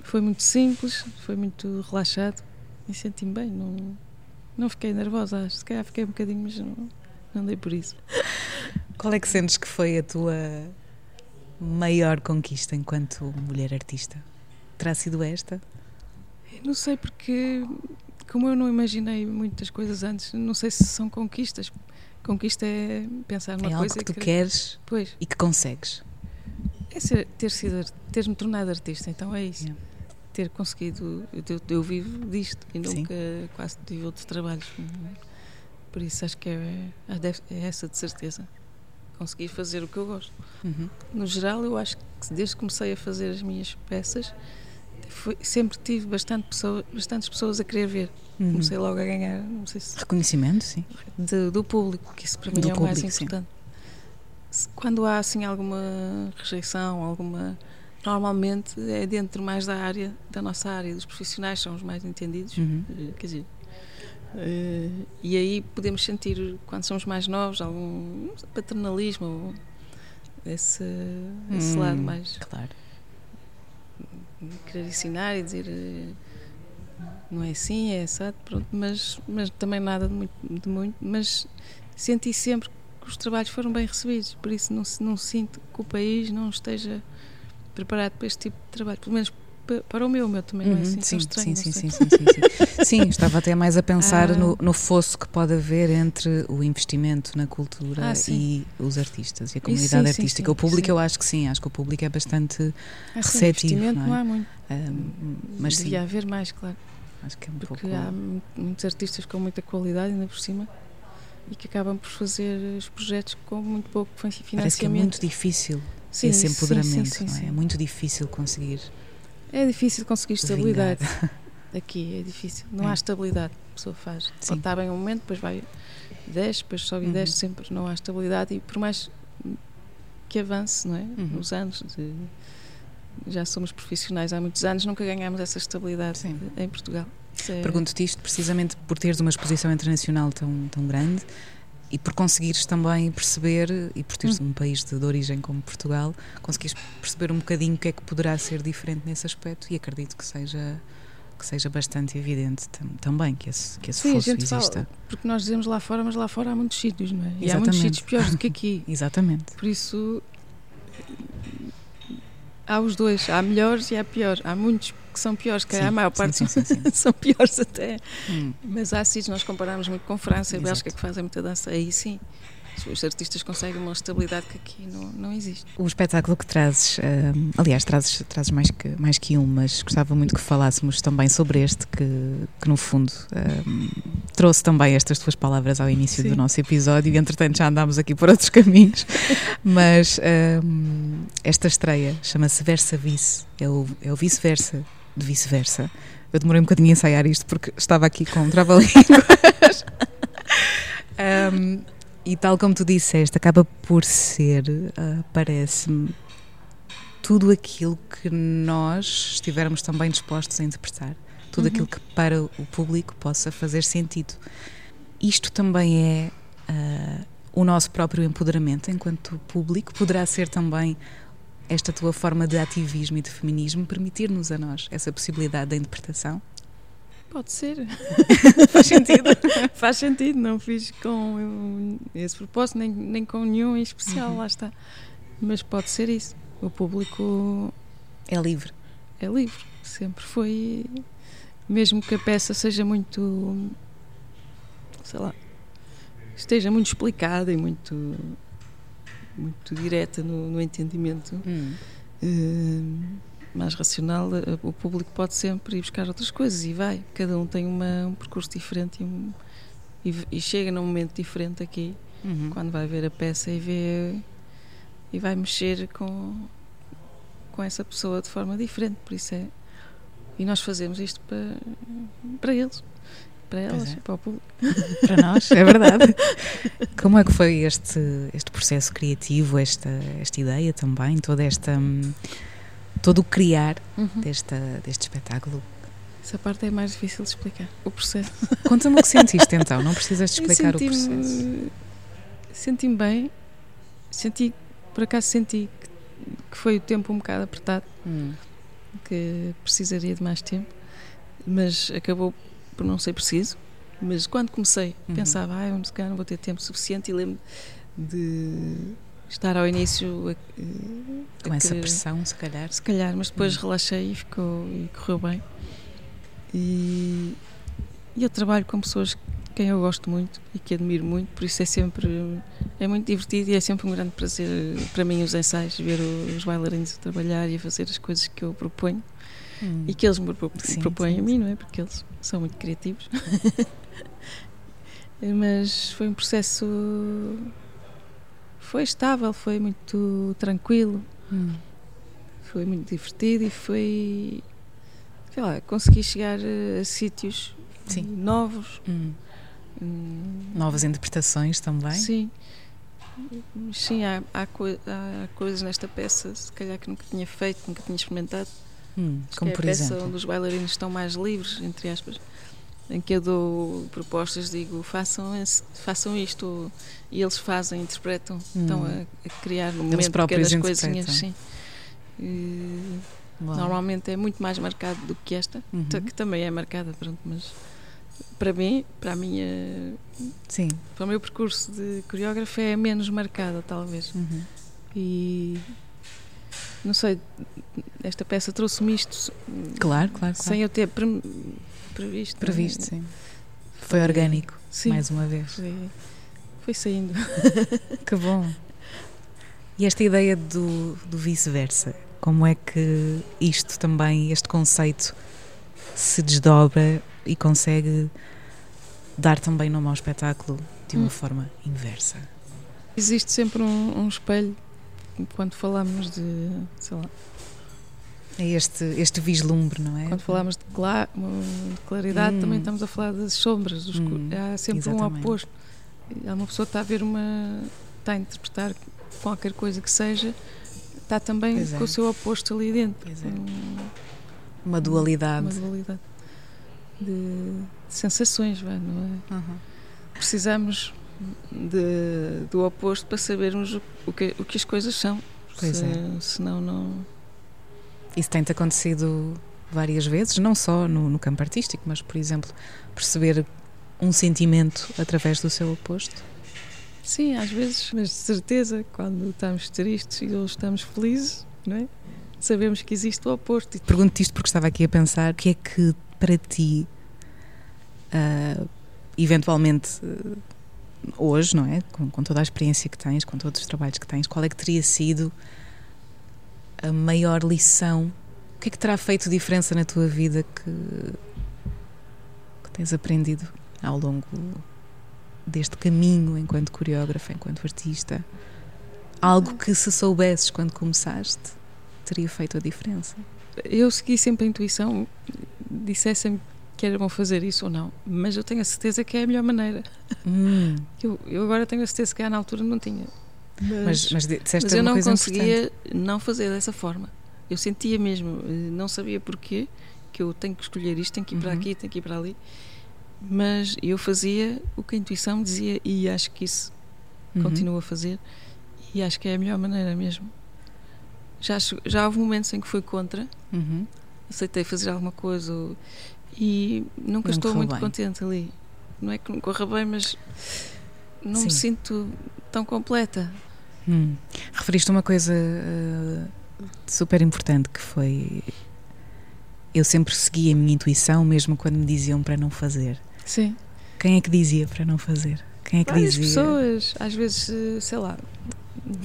Speaker 2: foi muito simples, foi muito relaxado e senti-me bem. Não, não fiquei nervosa, acho. Se calhar fiquei um bocadinho, mas não, não dei por isso.
Speaker 1: Qual é que sentes que foi a tua maior conquista enquanto mulher artista? Terá sido esta?
Speaker 2: Eu Não sei porque, como eu não imaginei muitas coisas antes, não sei se são conquistas. Conquista é pensar numa
Speaker 1: é algo
Speaker 2: coisa
Speaker 1: que tu
Speaker 2: querer-
Speaker 1: queres
Speaker 2: Pois,
Speaker 1: e que consegues.
Speaker 2: é ser, ter sido, ter-me tornado artista, então é isso.
Speaker 1: Yeah.
Speaker 2: Ter conseguido, eu, eu- vivo disto e
Speaker 1: Sim.
Speaker 2: nunca quase tive outros trabalhos. Por isso acho que é, é é essa de certeza. Conseguir fazer o que eu gosto.
Speaker 1: Uhum.
Speaker 2: No geral, eu acho que desde que comecei a fazer as minhas peças, foi- sempre tive bastante pessoa, bastantes pessoas a querer ver.
Speaker 1: Uhum.
Speaker 2: Comecei logo a ganhar, não sei se
Speaker 1: Reconhecimento, sim.
Speaker 2: de- do público, que isso para mim
Speaker 1: Do
Speaker 2: é o mais
Speaker 1: público, sim.
Speaker 2: importante. Se- Quando há assim alguma rejeição, alguma. Normalmente é dentro mais da área, da nossa área, dos profissionais são os mais entendidos.
Speaker 1: Uhum.
Speaker 2: Eh, Quer dizer, Uh, e aí podemos sentir, quando somos mais novos, algum paternalismo, ou esse, hum, esse lado mais.
Speaker 1: Claro.
Speaker 2: Querer ensinar e dizer não é assim, é assado, pronto, mas, mas também nada de muito, de muito, mas senti sempre que os trabalhos foram bem recebidos, por isso não, não sinto que o país não esteja preparado para este tipo de trabalho, pelo menos para o meu, o meu também não é uhum, assim sim, estranho,
Speaker 1: sim, sim, sim, sim, sim, sim. sim, estava até mais a pensar ah. no, no fosso que pode haver entre o investimento na cultura ah, e os artistas e a comunidade sim, artística. o público, eu acho que sim, acho que o público é bastante ah, receptivo.
Speaker 2: investimento
Speaker 1: não, é?
Speaker 2: não há muito. Mas Devia sim. haver mais, claro.
Speaker 1: Acho que é um
Speaker 2: Porque há muitos artistas com muita qualidade ainda por cima e que acabam por fazer os projetos com muito pouco financiamento.
Speaker 1: Parece que é muito difícil sim, esse empoderamento, sim, sim, é? é? muito difícil conseguir.
Speaker 2: É difícil conseguir estabilidade. Aqui é difícil. Não é. há estabilidade. A pessoa faz. Pode estar bem um momento, depois vai 10, depois sobe uhum. 10, sempre não há estabilidade e por mais que avance, não é? Uhum. Nos anos de já somos profissionais há muitos anos, nunca ganhámos essa estabilidade Sim. em Portugal.
Speaker 1: É... Pergunto-te isto precisamente por teres uma exposição internacional tão, tão grande e por conseguires também perceber, e por teres hum. um país de, de, origem como Portugal, conseguires perceber um bocadinho o que é que poderá ser diferente nesse aspecto e acredito que seja que seja bastante evidente tam, também que esse, que esse
Speaker 2: Sim,
Speaker 1: fosso
Speaker 2: exista. Fala, porque nós dizemos lá fora, mas lá fora há muitos sítios, não é? E há muitos sítios piores do que aqui.
Speaker 1: Exatamente.
Speaker 2: Por isso Há os dois, há melhores e há piores. Há muitos que são piores, que sim, a maior parte sim, sim, são piores até. Hum. Mas há sítios, nós comparamos muito com França e Bélgica que fazem muita dança, aí sim. Os artistas conseguem uma estabilidade que aqui não, não existe.
Speaker 1: O espetáculo que trazes, um, aliás, trazes, trazes mais, que, mais que um, mas gostava muito que falássemos também sobre este, que, que no fundo um, trouxe também estas tuas palavras ao início Sim. do nosso episódio e entretanto já andámos aqui por outros caminhos, mas um, esta estreia chama-se Versa Vice, é o, é o vice-versa de vice-versa. Eu demorei um bocadinho a ensaiar isto porque estava aqui com um trava-línguas. um, e tal como tu disseste, acaba por ser, uh, parece-me, tudo aquilo que nós estivermos também dispostos a interpretar tudo uhum. aquilo que para o público possa fazer sentido. Isto também é uh, o nosso próprio empoderamento enquanto público, poderá ser também esta tua forma de ativismo e de feminismo permitir-nos a nós essa possibilidade da interpretação?
Speaker 2: Pode ser. Faz sentido. Faz sentido, não fiz com esse propósito, nem, nem com nenhum em especial, uhum. lá está. Mas pode ser isso. O público.
Speaker 1: É livre.
Speaker 2: É livre. Sempre foi mesmo que a peça seja muito, sei lá, esteja muito explicada e muito, muito direta no, no entendimento hum. uh, mais racional, o público pode sempre ir buscar outras coisas e vai. Cada um tem uma, um percurso diferente e, um, e, e, chega num momento diferente aqui, uhum. quando vai ver a peça e vê e vai mexer com, com essa pessoa de forma diferente. Por isso é e nós fazemos isto para, para eles, para elas, é. para o público.
Speaker 1: Para nós, é verdade. Como é que foi este, este processo criativo, esta, esta ideia também, toda esta. todo o criar uhum. desta, deste espetáculo?
Speaker 2: Essa parte é mais difícil de explicar, o processo.
Speaker 1: Conta-me o que sentiste então, não precisas de explicar o processo.
Speaker 2: Senti-me bem, senti, por acaso senti que, que foi o tempo um bocado apertado. Hum que precisaria de mais tempo, mas acabou por não ser preciso. Mas quando comecei, uhum. pensava, ah, eu não vou ter tempo suficiente e lembro de estar ao início a,
Speaker 1: a com essa querer, pressão, se calhar.
Speaker 2: Se calhar, mas depois uhum. relaxei e ficou e correu bem. E, e eu trabalho com pessoas quem eu gosto muito e que admiro muito, por isso é sempre é muito divertido e é sempre um grande prazer para mim os ensaios, ver os bailarinos a trabalhar e a fazer as coisas que eu proponho hum. e que eles me propõem sim, a mim, não é? Porque eles são muito criativos. Mas foi um processo foi estável, foi muito tranquilo, hum. foi muito divertido e foi sei lá, consegui chegar a sítios Sim. novos. Hum.
Speaker 1: Novas interpretações também?
Speaker 2: Sim. Sim, há, há, há, coisas nesta peça, se calhar que nunca tinha feito, nunca tinha experimentado.
Speaker 1: Hum, como
Speaker 2: é
Speaker 1: por
Speaker 2: a peça
Speaker 1: exemplo?
Speaker 2: onde os bailarinos estão mais livres, entre aspas. em que eu dou propostas, digo façam, esse, façam isto e eles fazem, interpretam, hum. estão a, a, criar no momento pequenas coisinhas. Sim. E, normalmente é muito mais marcado do que esta, uhum. que também é marcada, pronto, mas para mim, para a minha
Speaker 1: Sim.
Speaker 2: para o meu percurso de coreógrafa é menos marcada talvez. Uhum. E não sei, esta peça trouxe-me isto.
Speaker 1: Claro, claro,
Speaker 2: Sem eu ter pre previsto.
Speaker 1: Previsto, é? sim. Foi orgânico, sim, mais uma vez.
Speaker 2: Foi, foi saindo.
Speaker 1: que bom. E esta ideia do, do vice-versa, como é que isto também, este conceito, se desdobra e consegue dar também nome ao espetáculo de uma hum. forma inversa?
Speaker 2: Existe sempre um, um espelho quando falamos de, sei lá,
Speaker 1: é este, este vislumbre, não é?
Speaker 2: Quando falamos de, de claridade, hum. também estamos a falar das sombras, dos hum. há sempre Exatamente. um oposto. Uma pessoa que está a ver uma. está a interpretar qualquer coisa que seja, está também é. com o seu oposto ali dentro.
Speaker 1: É. Um, uma dualidade.
Speaker 2: Uma dualidade de, de sensações, não é? Uhum. Precisamos de, do oposto para sabermos o que, o que as coisas são.
Speaker 1: Pois
Speaker 2: Se,
Speaker 1: é.
Speaker 2: Senão não.
Speaker 1: Isso tem-te acontecido várias vezes, não só no, no, campo artístico, mas, por exemplo, perceber um sentimento através do seu oposto?
Speaker 2: Sim, às vezes, mas de certeza, quando estamos tristes e ou estamos felizes, não é? Sabemos que existe o oposto.
Speaker 1: Pergunto-te isto porque estava aqui a pensar o que é que para ti, uh, eventualmente, uh, hoje, não é? Com, com, toda a experiência que tens, com todos os trabalhos que tens, qual é que teria sido a maior lição? O que é que terá feito diferença na tua vida que, que tens aprendido ao longo deste caminho enquanto coreógrafa, enquanto artista? Algo que se soubesses quando começaste teria feito a diferença?
Speaker 2: Eu segui sempre a intuição, dissessem que era bom fazer isso ou não, mas eu tenho a certeza que é a melhor maneira. Hum. Eu, eu, agora tenho a certeza que na altura não tinha.
Speaker 1: Mas, mas, mas
Speaker 2: eu não conseguia
Speaker 1: importante.
Speaker 2: não fazer dessa forma. Eu sentia mesmo, eh, não sabia porquê, que eu tenho que escolher isto, tenho que ir para uhum. aqui, tenho que ir para ali. Mas eu fazia o que a intuição dizia e acho que isso uhum. continuo a fazer e acho que é a melhor maneira mesmo. Já, já houve momentos em que fui contra, uhum. aceitei fazer alguma coisa e nunca não estou muito bem. contente ali. Não é que não corra bem, mas não Sim. me sinto tão completa.
Speaker 1: Hum. Referiste uma coisa uh, super importante que foi eu sempre segui a minha intuição mesmo quando me diziam para não fazer.
Speaker 2: Sim.
Speaker 1: Quem é que dizia para não fazer? Quem é que
Speaker 2: Várias
Speaker 1: dizia?
Speaker 2: pessoas, às vezes, eh, sei lá.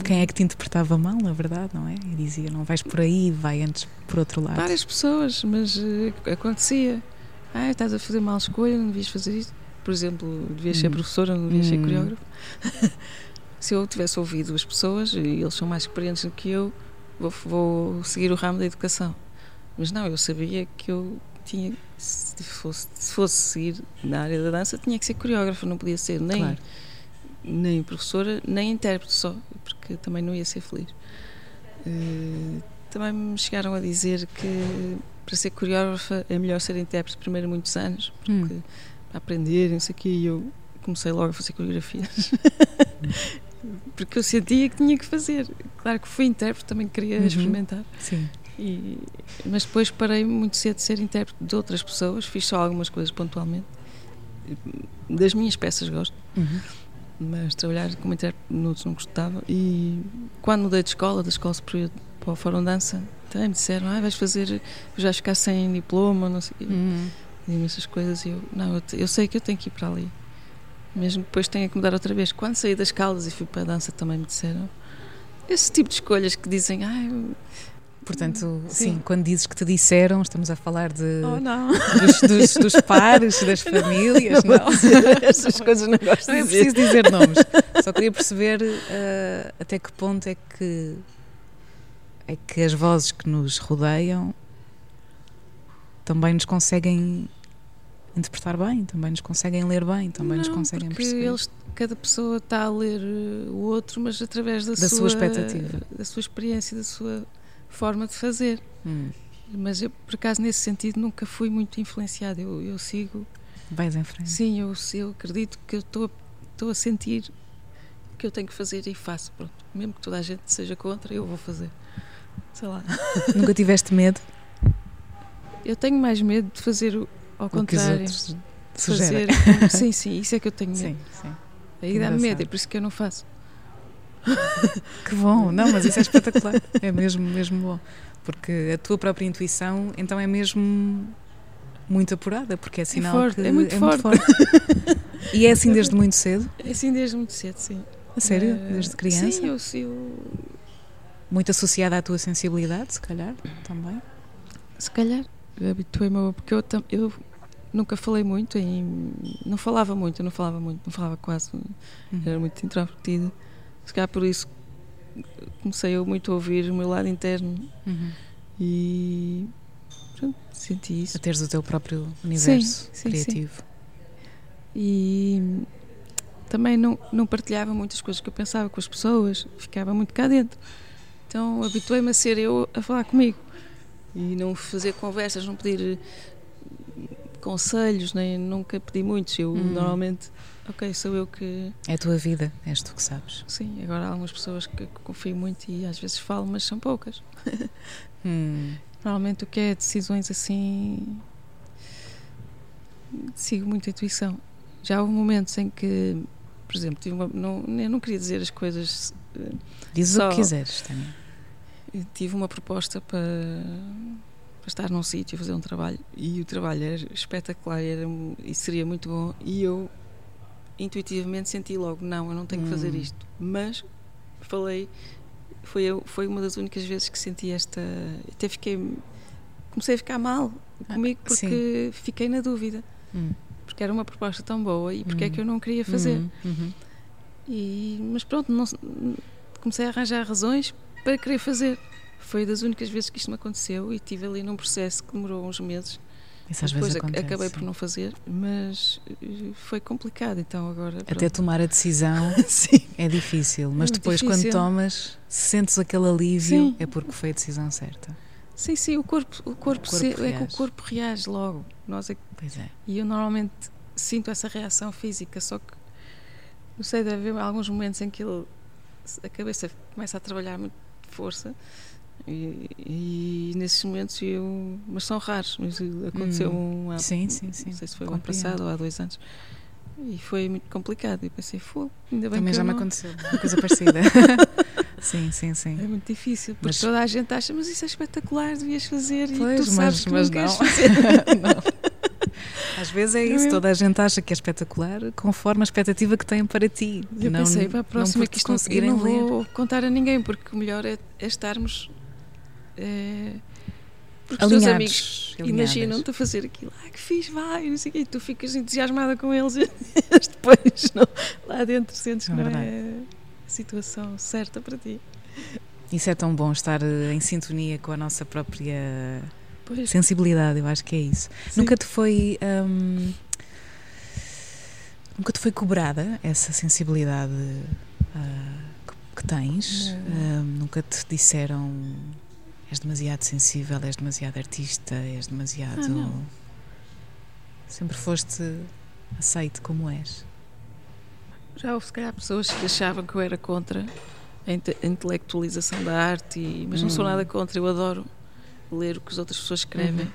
Speaker 1: Quem é que te interpretava mal, na verdade, não é? E dizia, não vais por aí, vai antes por outro lado.
Speaker 2: Várias pessoas, mas uh, acontecia. Ah, estás a fazer mal escolha, não devias fazer isso. Por exemplo, devias hum. ser professora, não devias hum. ser coreógrafo. Se eu tivesse ouvido as pessoas, e eles são mais experientes do que eu, vou, vou seguir o ramo da educação. Mas não, eu sabia que eu tinha, se fosse, se fosse seguir na área da dança, tinha que ser coreógrafa, não podia ser nem, claro. Nem professora, nem intérprete só, porque também não ia ser feliz. Uh, também me chegaram a dizer que para ser coreógrafa é melhor ser intérprete primeiro muitos anos, porque hum. para aprender, não sei o quê, e eu comecei logo a fazer coreografias. porque eu sentia que tinha que fazer. Claro que fui intérprete, também queria uhum. experimentar.
Speaker 1: Sim.
Speaker 2: E, mas depois parei muito cedo de ser intérprete de outras pessoas, fiz só algumas coisas pontualmente. Das minhas peças gosto, uhum. Mas trabalhar como intérprete de minutos não gostava. E quando mudei de escola, da escola superior para o Fórum Dança, também me disseram, ah, vais fazer, vais ficar sem diploma, não sei uhum. e essas coisas. E eu, não, eu, eu, sei que eu tenho que ir para ali. Mesmo depois tenha que mudar outra vez. Quando saí das Caldas e fui para a dança também me disseram esse tipo de escolhas que dizem, ah,
Speaker 1: Portanto, sim. sim. quando dizes que te disseram, estamos a falar de,
Speaker 2: oh,
Speaker 1: dos, dos, dos, pares, das famílias, não?
Speaker 2: não. Essas coisas não gosto
Speaker 1: não
Speaker 2: de
Speaker 1: é preciso dizer nomes. Só queria perceber uh, até que ponto é que é que as vozes que nos rodeiam também nos conseguem interpretar bem, também nos conseguem ler bem, também
Speaker 2: não,
Speaker 1: nos conseguem
Speaker 2: porque
Speaker 1: perceber.
Speaker 2: Eles, cada pessoa está a ler eh, o outro, mas através da,
Speaker 1: da sua,
Speaker 2: sua,
Speaker 1: expectativa,
Speaker 2: da sua experiência, da sua forma de fazer. Hum. Mas eu, por acaso, nesse sentido, nunca fui muito influenciada. Eu, eu sigo
Speaker 1: vais em frente.
Speaker 2: Sim, eu, eu acredito que eu estou a sentir que eu tenho que fazer e faço. Pronto. Mesmo que toda a gente seja contra, eu vou fazer. Sei lá.
Speaker 1: Nunca tiveste medo?
Speaker 2: Eu tenho mais medo de fazer o, ao
Speaker 1: O que os
Speaker 2: contrário.
Speaker 1: outros
Speaker 2: fazer.
Speaker 1: sugerem.
Speaker 2: Sim, sim, isso é que eu tenho medo.
Speaker 1: Sim, sim.
Speaker 2: Aí dá-me medo, é por isso que eu não faço.
Speaker 1: Que bom, não, mas isso é espetacular. É mesmo, mesmo bom. Porque a tua própria intuição, então, é mesmo muito apurada, porque é sinal
Speaker 2: forte,
Speaker 1: que
Speaker 2: é muito forte.
Speaker 1: E é assim desde muito cedo?
Speaker 2: É assim desde muito cedo, sim.
Speaker 1: A sério?
Speaker 2: Eh,
Speaker 1: Desde criança?
Speaker 2: Sim, eu, eu
Speaker 1: Muito associada à tua sensibilidade, se calhar, também?
Speaker 2: se calhar habituei-me, porque eu, eu nunca falei muito, em, não falava muito, eu não falava muito, não falava quase,
Speaker 1: Uhum.
Speaker 2: era muito introvertida. Se calhar por isso comecei eu muito a ouvir o meu lado interno
Speaker 1: Uhum.
Speaker 2: e pronto, senti isso.
Speaker 1: A teres o teu próprio universo
Speaker 2: sim,
Speaker 1: criativo.
Speaker 2: E também não, não partilhava muitas coisas que eu pensava com as pessoas, ficava muito cá dentro. Então habituei-me a ser eu a falar comigo e não fazer conversas, não pedir conselhos, nem nunca pedi muitos. Eu
Speaker 1: Hum.
Speaker 2: normalmente, ok, sou eu que.
Speaker 1: É a tua vida, és tu que sabes.
Speaker 2: Sim, agora há algumas pessoas que, que confio muito e às vezes falo, mas são poucas.
Speaker 1: Hum.
Speaker 2: Normalmente o que é decisões assim. Sigo muito a intuição. Já houve momentos em que, por exemplo, tive uma, não, eu não queria dizer as coisas. eh,
Speaker 1: Dizes
Speaker 2: Só-
Speaker 1: o que quiseres, Tânia.
Speaker 2: eu tive uma proposta para, para estar num sítio, fazer um trabalho, e o trabalho era espetacular era, e seria muito bom, e eu intuitivamente senti logo: não, eu não tenho que fazer
Speaker 1: Hum.
Speaker 2: isto. Mas falei, foi, eu, foi uma das únicas vezes que senti esta. Até fiquei. Comecei a ficar mal comigo
Speaker 1: Ah, sim.
Speaker 2: porque fiquei na dúvida.
Speaker 1: Hum.
Speaker 2: Porque era uma proposta tão boa e porque é
Speaker 1: Hum.
Speaker 2: que eu não queria fazer.
Speaker 1: Uhum, uhum.
Speaker 2: E, mas pronto, não, comecei a arranjar razões para querer fazer. Foi das únicas vezes que isto me aconteceu e estive ali num processo que demorou uns meses.
Speaker 1: Isso às
Speaker 2: Depois
Speaker 1: vezes
Speaker 2: ac-
Speaker 1: acontece.
Speaker 2: acabei por não fazer, mas eh, foi complicado. Então agora.
Speaker 1: Até
Speaker 2: pronto.
Speaker 1: tomar a decisão é difícil, mas
Speaker 2: muito
Speaker 1: depois
Speaker 2: difícil.
Speaker 1: quando tomas, se sentes aquele alívio,
Speaker 2: Sim.
Speaker 1: é porque foi a decisão certa.
Speaker 2: sim, sim, o corpo, o corpo,
Speaker 1: corpo
Speaker 2: se- é que o corpo reage logo. Nós é que-
Speaker 1: Pois é.
Speaker 2: e eu normalmente sinto essa reação física, só que não sei, deve haver alguns momentos em que ele- a cabeça começa a trabalhar muito de força e, e nesses momentos eu. Mas são raros, mas aconteceu um há-
Speaker 1: Sim, sim, sim.
Speaker 2: não sei se foi o ano passado ou há dois anos. E foi muito complicado. E pensei, fogo, ainda bem
Speaker 1: Também
Speaker 2: que
Speaker 1: já
Speaker 2: eu
Speaker 1: me
Speaker 2: não...
Speaker 1: aconteceu, uma coisa parecida. sim, sim,
Speaker 2: É
Speaker 1: sim.
Speaker 2: muito difícil, porque
Speaker 1: Mas-
Speaker 2: toda a gente acha, mas isso é espetacular, devias fazer e
Speaker 1: Pois,
Speaker 2: tu sabes
Speaker 1: mas,
Speaker 2: que
Speaker 1: mas
Speaker 2: não
Speaker 1: não. Não. Às vezes é
Speaker 2: Não
Speaker 1: isso,
Speaker 2: é?
Speaker 1: toda a gente acha que é espetacular conforme a expectativa que têm para ti.
Speaker 2: Eu
Speaker 1: não,
Speaker 2: pensei, para a
Speaker 1: não
Speaker 2: próxima
Speaker 1: por
Speaker 2: que
Speaker 1: te
Speaker 2: isto não, eu não
Speaker 1: ler.
Speaker 2: vou contar a ninguém, porque o melhor é, é estarmos. É, porque os teus amigos imaginam-te a fazer aquilo, ah, que fiz, vai, não sei o quê, e tu ficas entusiasmada com eles e depois não, lá dentro sentes que
Speaker 1: É
Speaker 2: não
Speaker 1: verdade.
Speaker 2: é a situação certa para ti.
Speaker 1: Isso é tão bom estar eh, em sintonia com a nossa própria
Speaker 2: Pois,
Speaker 1: sensibilidade, eu acho que é isso.
Speaker 2: sim.
Speaker 1: Nunca te foi. hum, nunca te foi cobrada essa sensibilidade ah, que, que tens?
Speaker 2: Não.
Speaker 1: Hum, nunca te disseram és demasiado sensível, és demasiado artista, és demasiado.
Speaker 2: Ah, não.
Speaker 1: Sempre foste aceite como és.
Speaker 2: Já houve, se calhar, pessoas que achavam que eu era contra a inte- a intelectualização da arte, e- mas não sou
Speaker 1: Hum.
Speaker 2: nada contra. Eu adoro ler o que as outras pessoas escrevem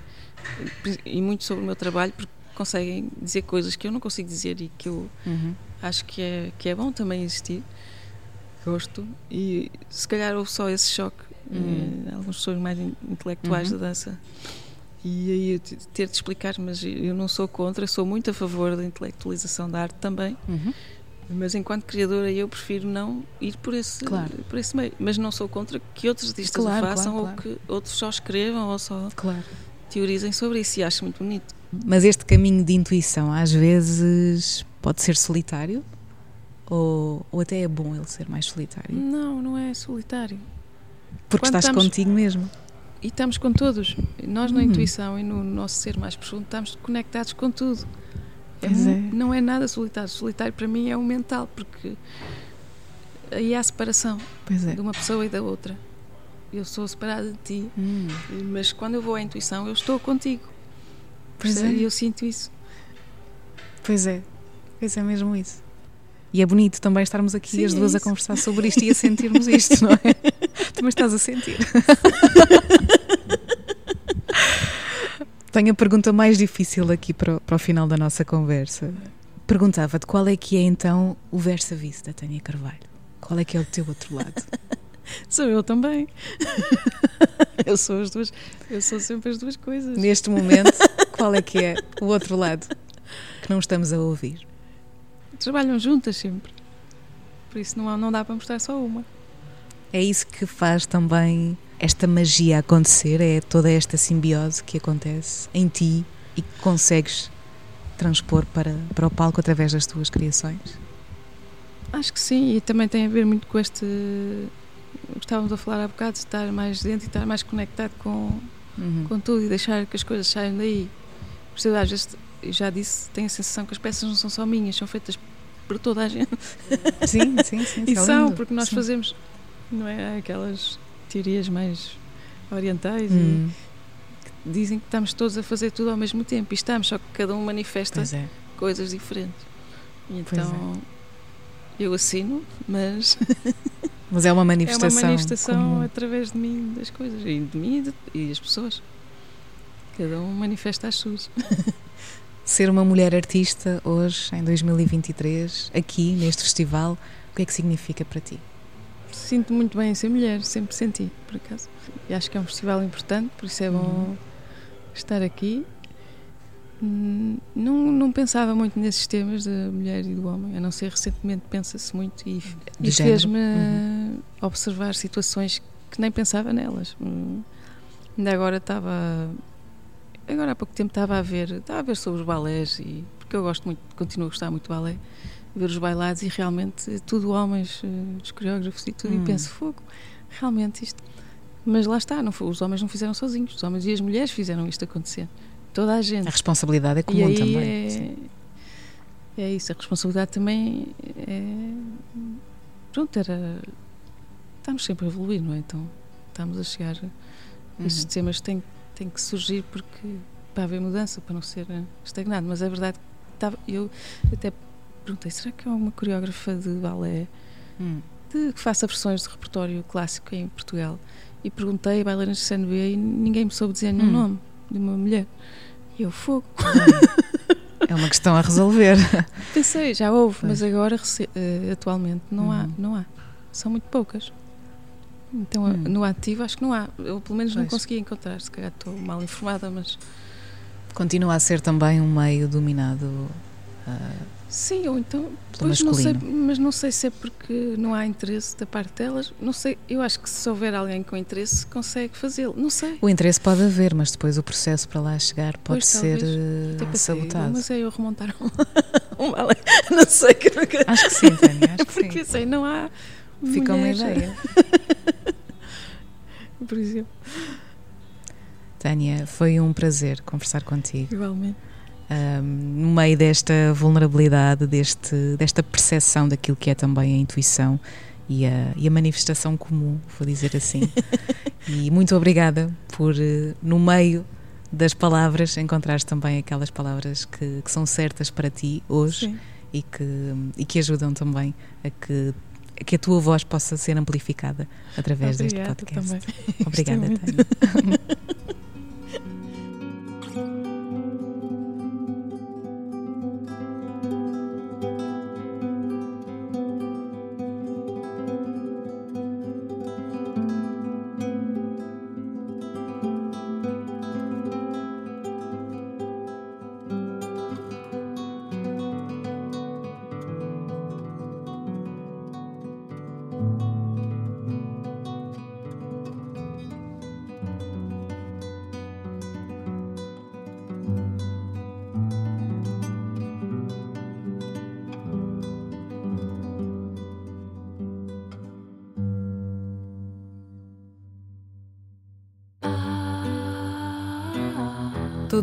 Speaker 2: e muito sobre o meu trabalho, porque conseguem dizer coisas que eu não consigo dizer e que eu
Speaker 1: Uhum.
Speaker 2: acho que é, que é bom também existir. Gosto. E se calhar houve só esse choque.
Speaker 1: Uhum.
Speaker 2: eh, algumas pessoas mais in- intelectuais
Speaker 1: Uhum.
Speaker 2: da dança. E aí ter de explicar, mas eu não sou contra, sou muito a favor da intelectualização da arte também.
Speaker 1: Uhum.
Speaker 2: Mas enquanto criadora eu prefiro não ir por esse,
Speaker 1: Claro.
Speaker 2: por esse meio. Mas não sou contra que outros artistas
Speaker 1: Claro,
Speaker 2: o façam
Speaker 1: claro,
Speaker 2: ou que outros só escrevam ou só teorizem sobre isso e acho muito bonito.
Speaker 1: Mas este caminho de intuição às vezes pode ser solitário ou, ou até é bom ele ser mais solitário?
Speaker 2: Não, não é solitário.
Speaker 1: Porque
Speaker 2: Quando
Speaker 1: estás
Speaker 2: estamos-
Speaker 1: contigo mesmo.
Speaker 2: E estamos com todos. Nós na
Speaker 1: Uhum.
Speaker 2: intuição e no nosso ser mais profundo estamos conectados com tudo. É
Speaker 1: é.
Speaker 2: Não é nada solitário. Solitário para mim é o mental, porque aí há a separação
Speaker 1: é.
Speaker 2: de uma pessoa e da outra. Eu sou separada de ti,
Speaker 1: Hum,
Speaker 2: mas quando eu vou à intuição eu estou contigo.
Speaker 1: pois é.
Speaker 2: E eu sinto isso.
Speaker 1: Pois é, pois é mesmo isso. E é bonito também estarmos aqui
Speaker 2: Sim,
Speaker 1: as
Speaker 2: é
Speaker 1: duas a
Speaker 2: isso.
Speaker 1: conversar sobre isto e a sentirmos isto, não é? Também estás a sentir. Tenho a pergunta mais difícil aqui para o, para o final da nossa conversa. Perguntava-te qual é que é então o versa vis da Tânia Carvalho? Qual é que é o teu outro lado?
Speaker 2: Sou eu também. eu sou as duas, eu sou sempre as duas coisas.
Speaker 1: Neste momento, qual é que é o outro lado que não estamos a ouvir?
Speaker 2: Trabalham juntas sempre. Por isso não, não dá para mostrar só uma.
Speaker 1: É isso que faz também esta magia acontecer, é toda esta simbiose que acontece em ti e que consegues transpor para, para o palco através das tuas criações.
Speaker 2: Acho que sim, e também tem a ver muito com este. Estávamos a falar há bocado, de estar mais dentro e estar mais conectado com,
Speaker 1: Uhum.
Speaker 2: com tudo e deixar que as coisas saiam daí. Por isso, eu, às vezes, já disse, tenho a sensação que as peças não são só minhas, são feitas por toda a gente.
Speaker 1: Sim, sim, sim.
Speaker 2: E são,
Speaker 1: lindo.
Speaker 2: porque nós
Speaker 1: Sim.
Speaker 2: fazemos, não é? Aquelas teorias mais orientais
Speaker 1: Hum,
Speaker 2: e dizem que estamos todos a fazer tudo ao mesmo tempo e estamos, só que cada um manifesta
Speaker 1: é.
Speaker 2: coisas diferentes.
Speaker 1: É.
Speaker 2: então eu assino, mas
Speaker 1: Mas é uma
Speaker 2: é uma
Speaker 1: manifestação.
Speaker 2: manifestação
Speaker 1: comum.
Speaker 2: através de mim das coisas e de mim e, de, e das pessoas. Cada um manifesta as suas.
Speaker 1: Ser uma mulher artista hoje, em 2023, aqui neste festival, o que é que significa para ti?
Speaker 2: Sinto muito bem em ser mulher, sempre senti, por acaso. E acho que é um festival importante, por isso é bom
Speaker 1: Uhum.
Speaker 2: estar aqui. Hum, Não, não pensava muito nesses temas da mulher e do homem, a não ser recentemente pensa-se muito e, e fez-me
Speaker 1: Uhum.
Speaker 2: observar situações que nem pensava nelas. Hum, Ainda agora estava. Agora há pouco tempo estava a ver, estava a ver sobre os balés e porque eu gosto muito, continuo a gostar muito de balé, ver os bailados e realmente tudo homens, eh, os coreógrafos e tudo,
Speaker 1: Hum.
Speaker 2: e penso, fogo, realmente isto. Mas lá está, não foi- os homens não fizeram sozinhos, os homens e as mulheres fizeram isto acontecer. Toda a gente.
Speaker 1: A responsabilidade é comum
Speaker 2: aí
Speaker 1: também.
Speaker 2: é, é isso, a responsabilidade também é. Pronto, era. Estamos sempre a evoluir, não é? Então estamos a chegar.
Speaker 1: Uhum.
Speaker 2: Estes temas têm, têm que surgir porque para haver mudança, para não ser eh, estagnado. Mas é verdade que estava, eu até perguntei: será que há uma coreógrafa de balé
Speaker 1: Hum.
Speaker 2: de, que faça versões de repertório clássico em Portugal? E perguntei a bailarinas de CNB e ninguém me soube dizer nenhum
Speaker 1: Hum.
Speaker 2: nome de uma mulher. E eu, fogo.
Speaker 1: É uma questão a resolver.
Speaker 2: Pensei, já houve,
Speaker 1: Pois.
Speaker 2: mas agora, eh, atualmente, não há,
Speaker 1: Uhum.
Speaker 2: não há. São muito poucas. Então,
Speaker 1: Hum.
Speaker 2: no ativo, acho que não há. Eu, pelo menos, não
Speaker 1: Pois.
Speaker 2: consegui encontrar. Se calhar estou mal informada, mas.
Speaker 1: Continua a ser também um meio dominado ah,
Speaker 2: Sim, ou então. Pois não sei, mas não sei se é porque não há interesse da parte delas. Não sei. Eu acho que se houver alguém com interesse, consegue fazê-lo. Não sei.
Speaker 1: O interesse pode haver, mas depois o processo para lá chegar pode
Speaker 2: Pois,
Speaker 1: ser
Speaker 2: talvez. pensei,
Speaker 1: sabotado.
Speaker 2: Mas é eu remontar um, um balé. Não sei. Que nunca...
Speaker 1: Acho que sim, Tânia, acho que
Speaker 2: Porque
Speaker 1: sim.
Speaker 2: sei, não há.
Speaker 1: Fica uma ideia.
Speaker 2: Por exemplo,
Speaker 1: Tânia, foi um prazer conversar contigo.
Speaker 2: igualmente.
Speaker 1: No meio desta vulnerabilidade, deste, desta percepção daquilo que é também a intuição e a, e a manifestação comum, vou dizer assim. e muito obrigada por, eh, no meio das palavras, encontrares também aquelas palavras que, que são certas para ti hoje
Speaker 2: Sim.
Speaker 1: e que, e que ajudam também a que, a que a tua voz possa ser amplificada através
Speaker 2: Obrigada
Speaker 1: deste podcast.
Speaker 2: também.
Speaker 1: Obrigada. Tânia.